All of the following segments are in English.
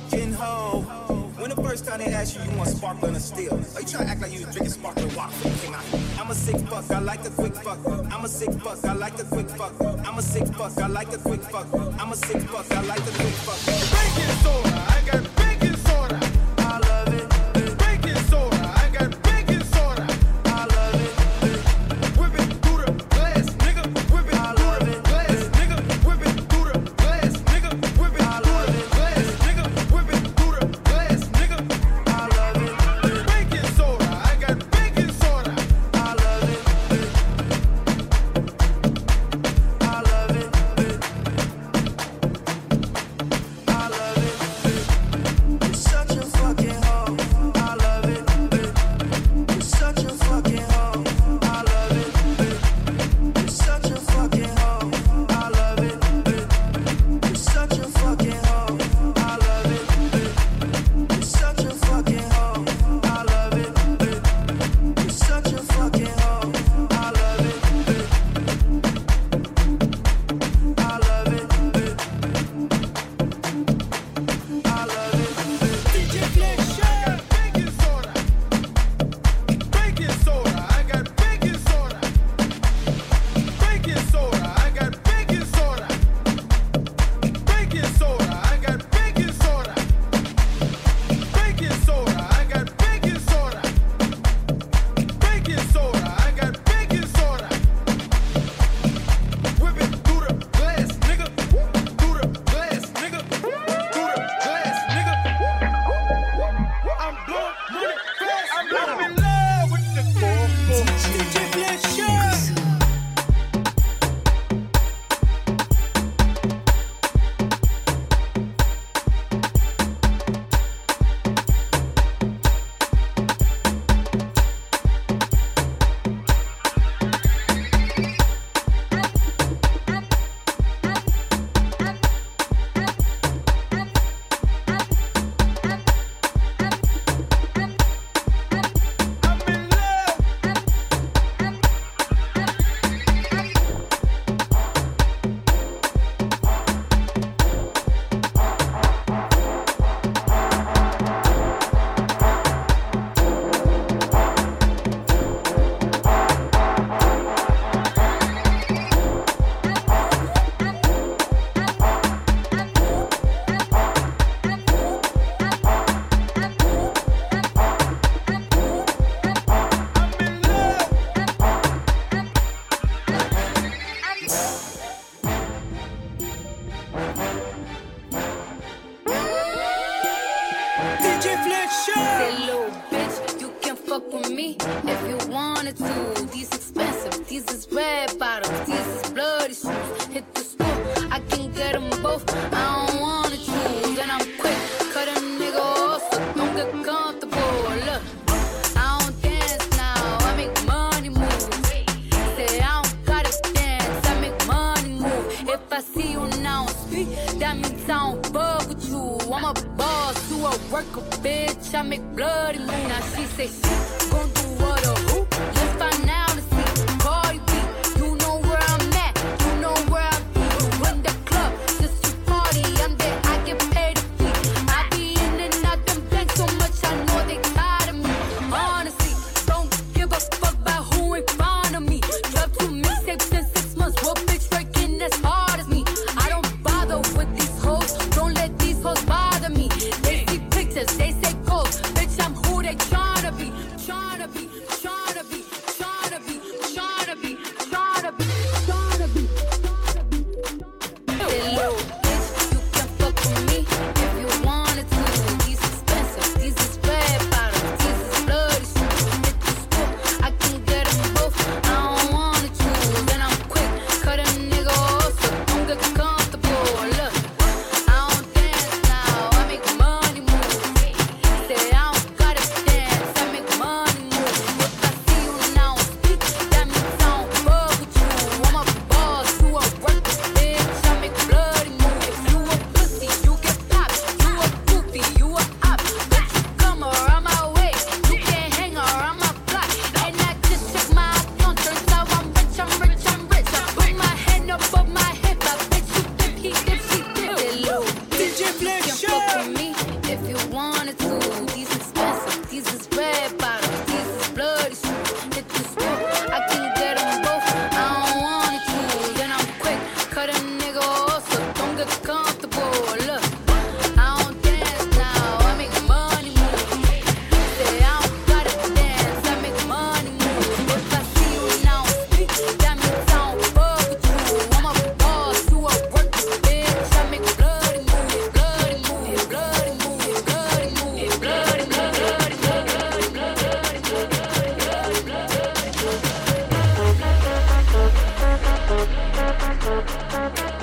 fucking hoe. When the first time they ask you, you want sparkling or still? Are you trying to act like you was drinking sparkling water when? I'm a sick fuck, I like a quick fuck. I'm a sick fuck, I like a quick fuck. I'm a sick fuck, I like a quick fuck. I'm a sick fuck, I like a quick fuck. Break it.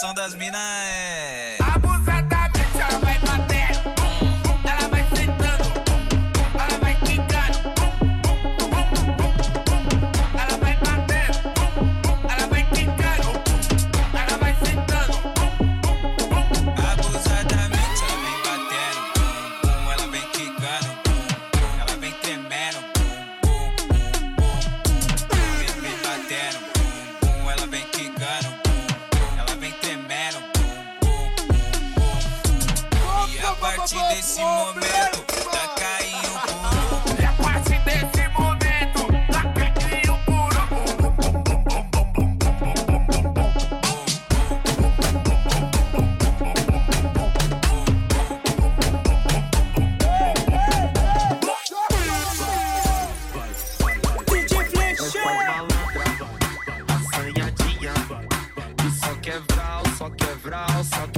profissão das minas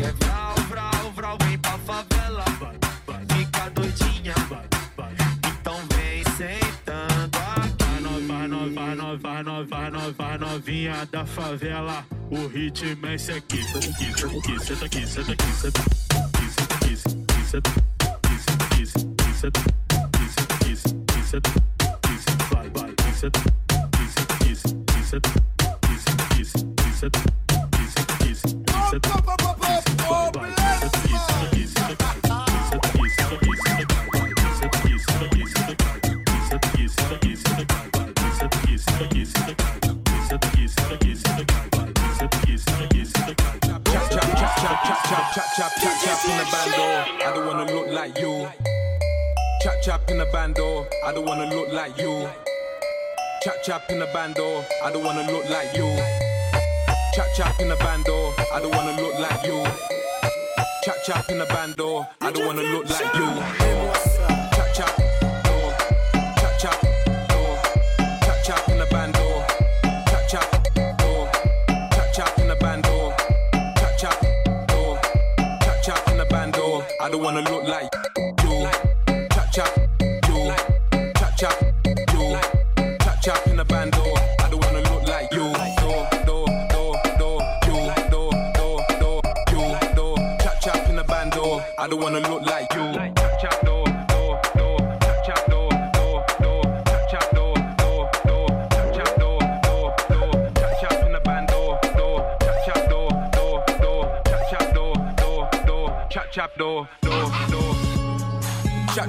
é vral, vral, vral, vem pra favela, fica doidinha, então vem sentando aqui. Vai nova, nova, nova, nova, novinha da favela, o ritmo é esse aqui. Senta aqui, senta aqui, senta aqui, senta aqui, senta aqui, senta aqui, senta aqui, senta aqui, senta aqui, senta aqui. Bando, I don't wanna look like you. Chap chap in the bando, I don't wanna look like you. Chap chap in the bando, I don't wanna look like you. Chap chap in the bando, I don't wanna look like you. Chap chap, oh, chap chap, oh, chap chap in the bando, chap chap, oh, chap chap in the bando, chap chap, oh, chap chap in the bando. I don't wanna look like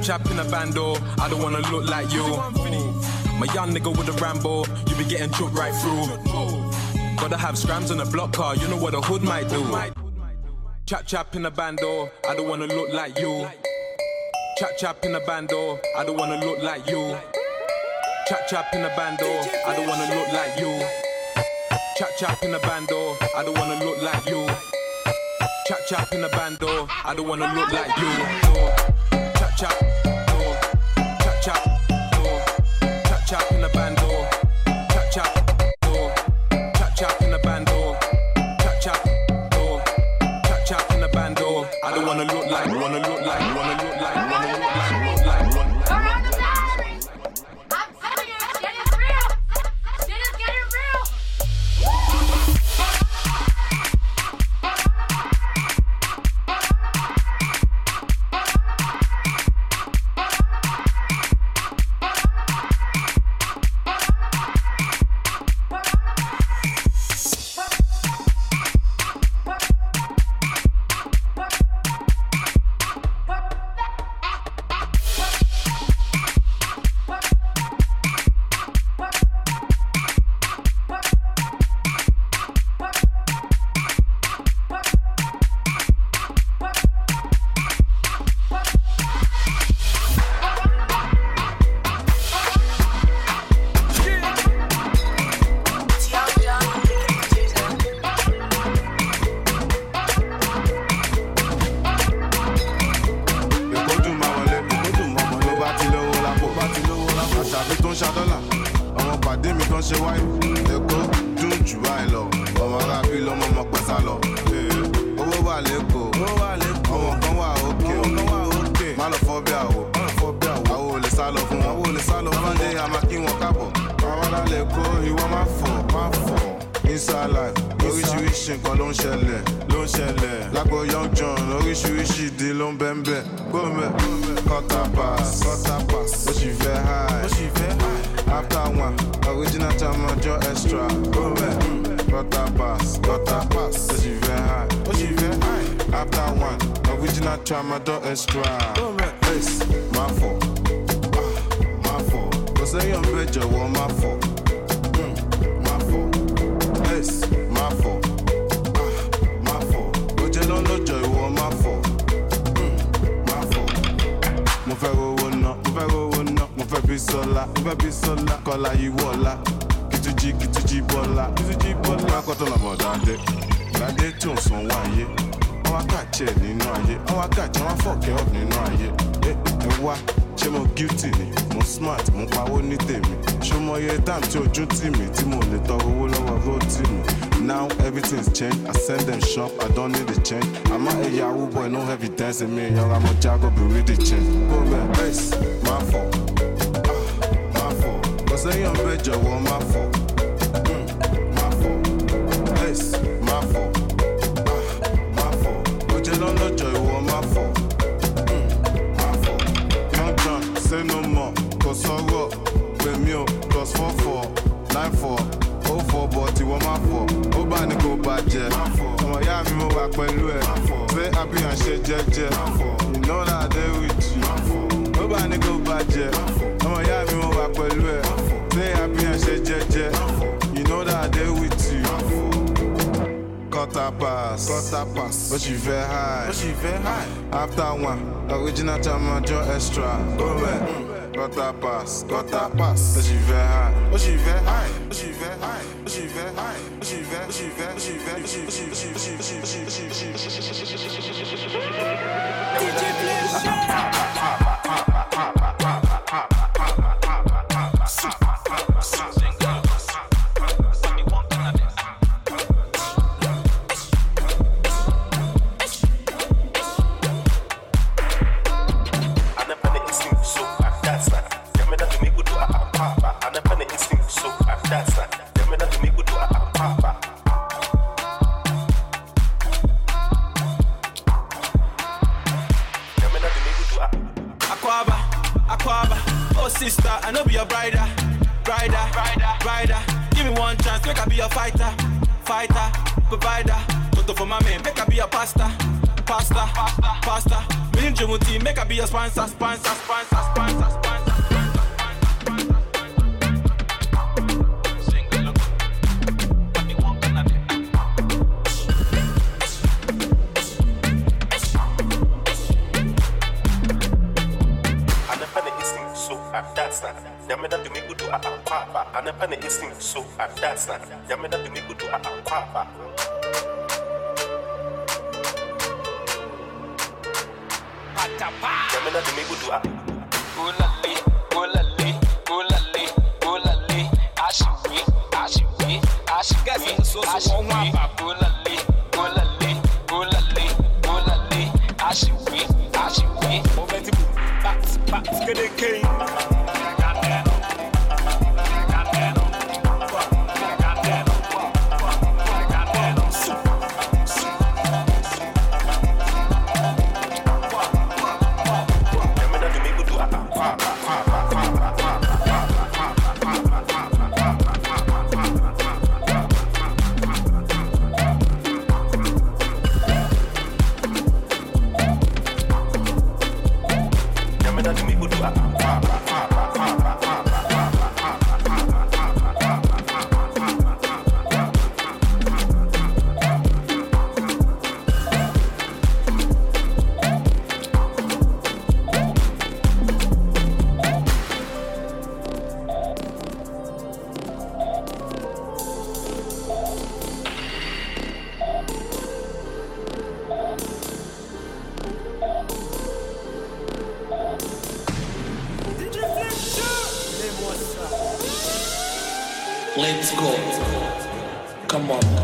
Chap in a bando, I don't wanna look like you. My young nigga with a Rambo, you be getting choked right through. Gotta have scrams on a block car, you know what a hood might do. Chap chap in a bando, I don't wanna look like you. Chap chap in a bando, I don't wanna look like you. Chap chap in a bando, I don't wanna look like you. Chap chap in a bando, I don't wanna look like you. Chap chap in a bando, I don't wanna look like you. Chap, oh, chap chap, oh, chap chap in a bando, chap chap, oh, chap chap in a bando, chap chap, oh, chap chap in a bando. I don't wanna look like, wanna look inside life oríṣiríṣi nǹkan ló ń ṣẹlẹ̀ ló ń ṣẹlẹ̀. Lágbo young john oríṣiríṣi ìdí ló ń bẹ́ẹ̀ gbọ́mẹ̀ quarter pass quarter pass ó sì fẹ́ high. Ó sì fẹ́ high. After one original chamajo extra. Gbọ́mẹ̀ quarter pass quarter pass ó sì fẹ́ high. Ó sì fẹ́ high. After one original chamajo extra. Gbọ́mẹ̀ ace máa fọ̀. Ah, máa fọ̀. Kò sẹ́yìn ọ̀bẹ jọ̀wọ́ máa fọ̀ sola ife bi sola kọla iwu ọla kìtìjì kìtìjì bọla kìtìjì bọla. ọkùnrin akọtọlọ bọ dáadé dáadé tí ò ń san owó ayé ọwọ akáàjẹ nínú ayé ọwọ akáàjẹ wọn fọkẹ ọ mo guilty ni mo smart mo pawó ní tèmi ṣé mo yẹ time tí ojú tì mí tí mo lè tọ owó lọ́wọ́ bó tì mí. Now everything's changed. I send them shop, I don't need a change. I'm a Yahoo boy, no heavy dancing. Me and I'm a Jago, be with the change. Boom, man, bass, my fault sẹ́yìn ọ̀bẹ jọ̀wọ́ máa fọ̀. Mm, máa fọ̀. Bẹ́ẹ̀sì máa fọ̀. Ah, máa fọ̀. Ó jẹ́ ìwọ fọ̀. Mm, máa fọ̀. young john say no more. Kò sọ̀rọ̀ pèmí o. Plus four four nine four. Ó fọ̀ bọ̀ tí wọ́n máa fọ̀. Ó bá ní kó bàjẹ́. Ọmọ ìyá mi mo wà pẹ̀lú ẹ̀. Ṣé àbíyàn ṣe jẹ́jẹ́. Ìnáwó àdé with you. Ó bá ní kó bàjẹ́. Ọmọ ìyá mi mo wà pẹ̀lú ẹ̀ Quarter pass, quarter pass. What you very high? What you very high? After one, original time Joe extra. Go back. Pass, quarter pass. What you very high? Very high? What you very high? What you very high? What you very? You very? You very? What you very? What you very? What you very? Aquaba, oh sister, I know be your brider, brider, brider, brider. Give me one chance, make I be a fighter, fighter, provider. Toto for my man, make I be a pasta, pasta, pasta, pasta. Me and Jumuti, make I be a sponsor, sponsor, sponsor, sponsor, aba anapɛ ne instinct so adas na nyame da de me gudu a akɔ aba nyame da de me gudu a Olale, olale, olale, olale, aṣiwe, aṣiwe, aṣiwe, aṣiwe, olale, olale, olale, olale, aṣiwe, aṣiwe. Momentibu, bats, bats, que de king. Let's go. Come on.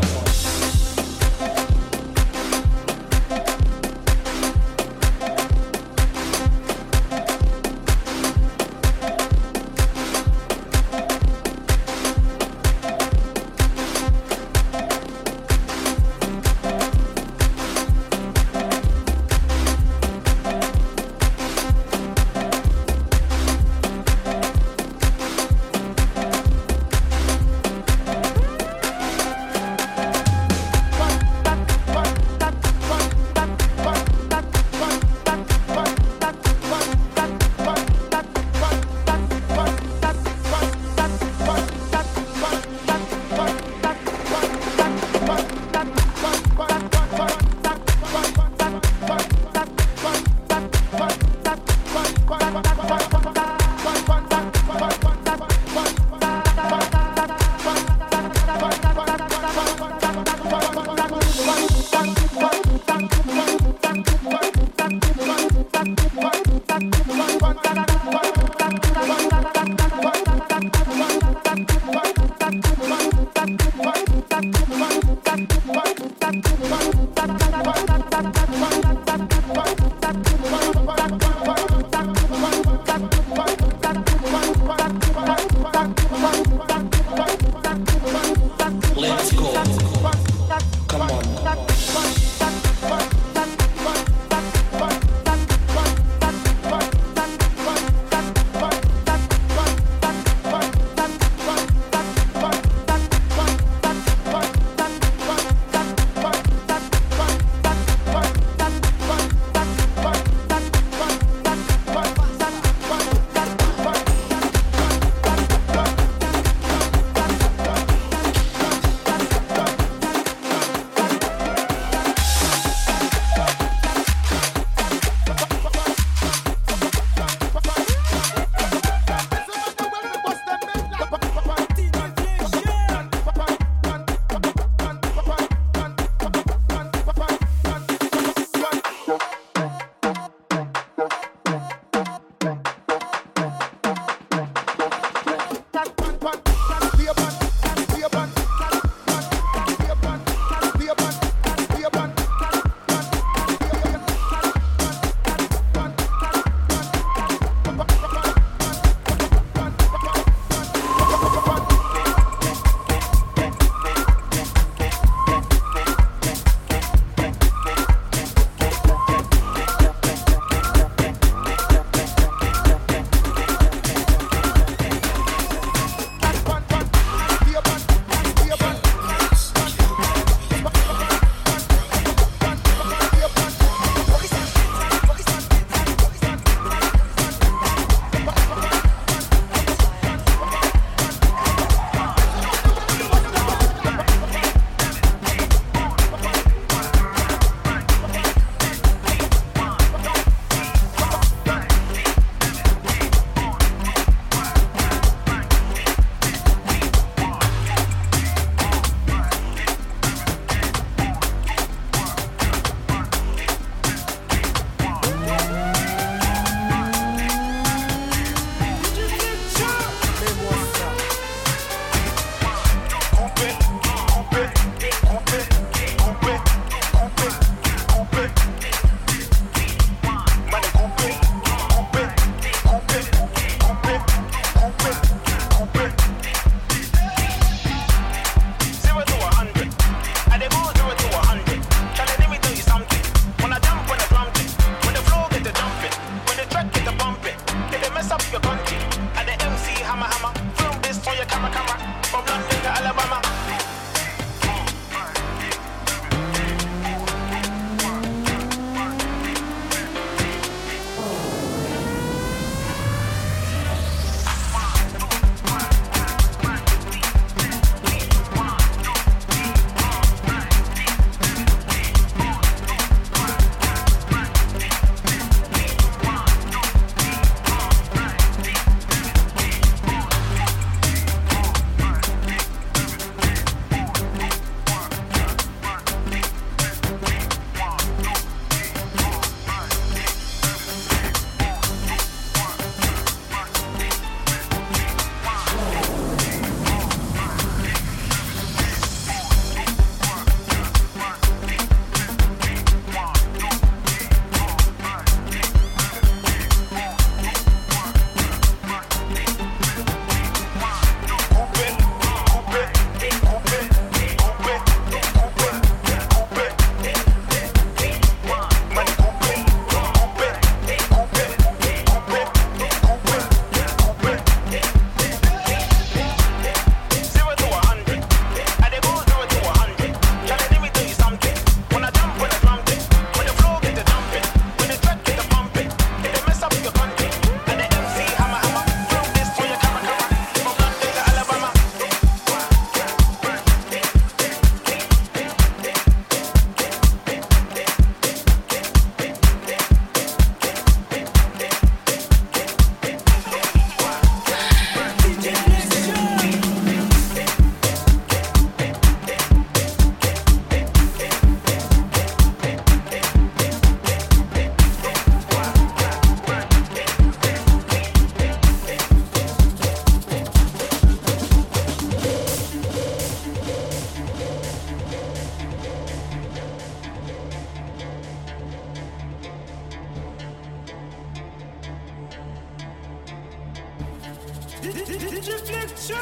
DJ Fletcher,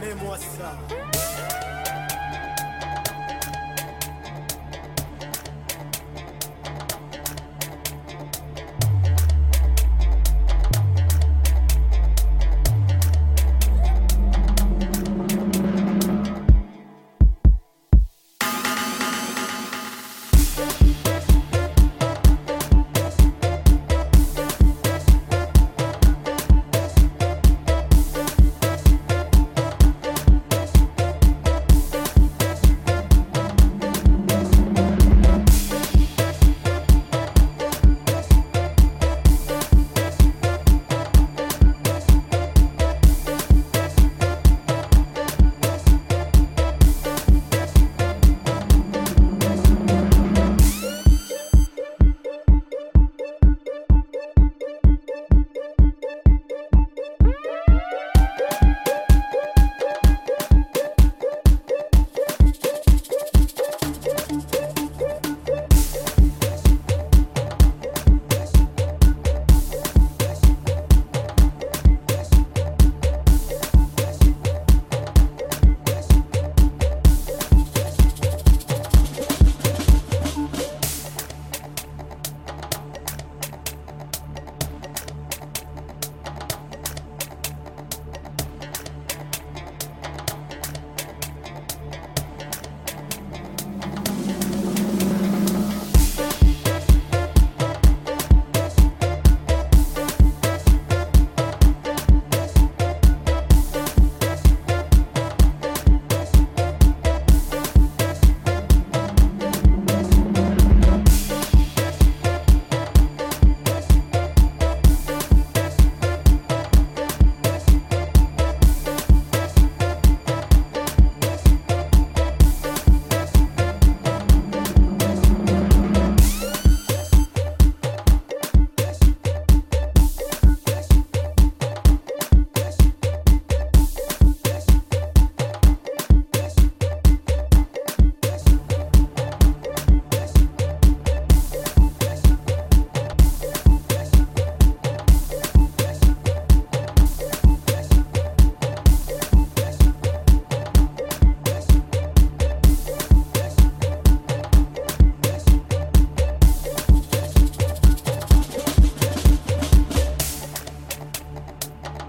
mets-moi ça.